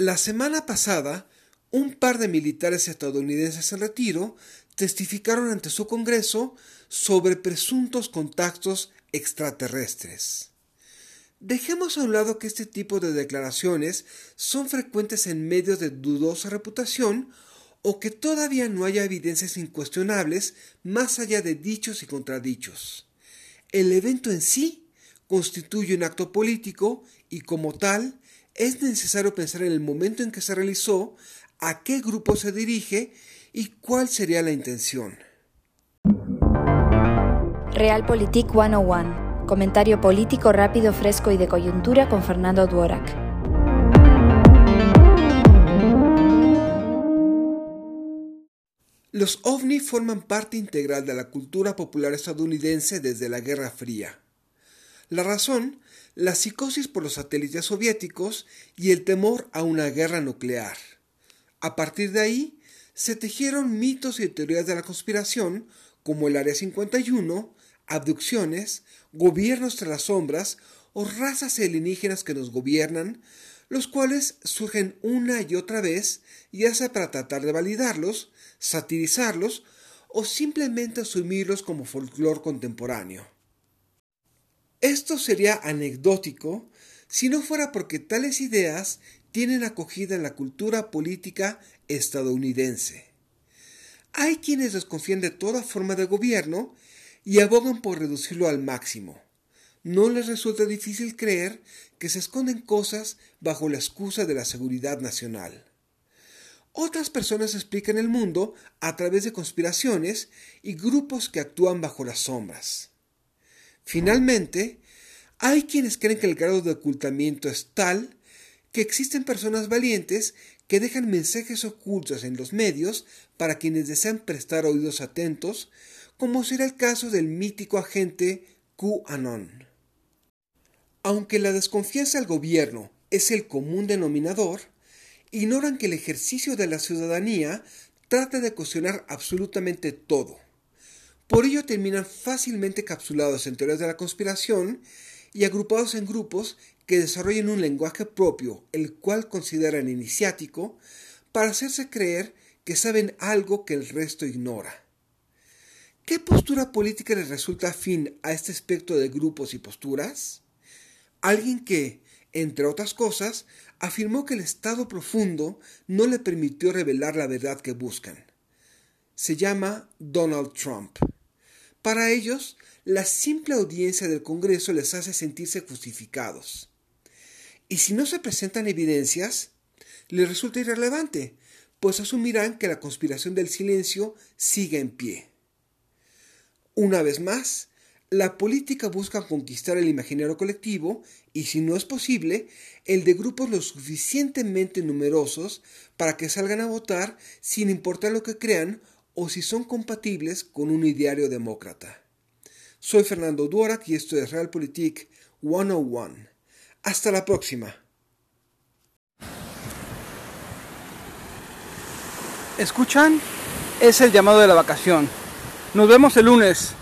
La semana pasada, un par de militares estadounidenses en retiro testificaron ante su Congreso sobre presuntos contactos extraterrestres. Dejemos a un lado que este tipo de declaraciones son frecuentes en medios de dudosa reputación o que todavía no haya evidencias incuestionables más allá de dichos y contradichos. El evento en sí constituye un acto político y como tal es necesario pensar en el momento en que se realizó, a qué grupo se dirige y cuál sería la intención. Realpolitik 101. Comentario político rápido, fresco y de coyuntura con Fernando Duorak. Los ovni forman parte integral de la cultura popular estadounidense desde la Guerra Fría. La razón la psicosis por los satélites soviéticos y el temor a una guerra nuclear. A partir de ahí, se tejieron mitos y teorías de la conspiración como el Área 51, abducciones, gobiernos tras las sombras o razas alienígenas que nos gobiernan, los cuales surgen una y otra vez, ya sea para tratar de validarlos, satirizarlos o simplemente asumirlos como folclore contemporáneo. Esto sería anecdótico si no fuera porque tales ideas tienen acogida en la cultura política estadounidense. Hay quienes desconfían de toda forma de gobierno y abogan por reducirlo al máximo. No les resulta difícil creer que se esconden cosas bajo la excusa de la seguridad nacional. Otras personas explican el mundo a través de conspiraciones y grupos que actúan bajo las sombras. Finalmente, hay quienes creen que el grado de ocultamiento es tal que existen personas valientes que dejan mensajes ocultos en los medios para quienes desean prestar oídos atentos, como será el caso del mítico agente QAnon. Aunque la desconfianza al gobierno es el común denominador, ignoran que el ejercicio de la ciudadanía trata de cuestionar absolutamente todo por ello terminan fácilmente capsulados en teorías de la conspiración y agrupados en grupos que desarrollen un lenguaje propio, el cual consideran iniciático, para hacerse creer que saben algo que el resto ignora. ¿Qué postura política les resulta afín a este espectro de grupos y posturas? Alguien que, entre otras cosas, afirmó que el Estado profundo no le permitió revelar la verdad que buscan. Se llama Donald Trump. Para ellos, la simple audiencia del Congreso les hace sentirse justificados. Y si no se presentan evidencias, les resulta irrelevante, pues asumirán que la conspiración del silencio sigue en pie. Una vez más, la política busca conquistar el imaginario colectivo y, si no es posible, el de grupos lo suficientemente numerosos para que salgan a votar sin importar lo que crean o si son compatibles con un ideario demócrata. Soy Fernando Duarac y esto es Realpolitik 101. Hasta la próxima. ¿Escuchan? Es el llamado de la vacación. Nos vemos el lunes.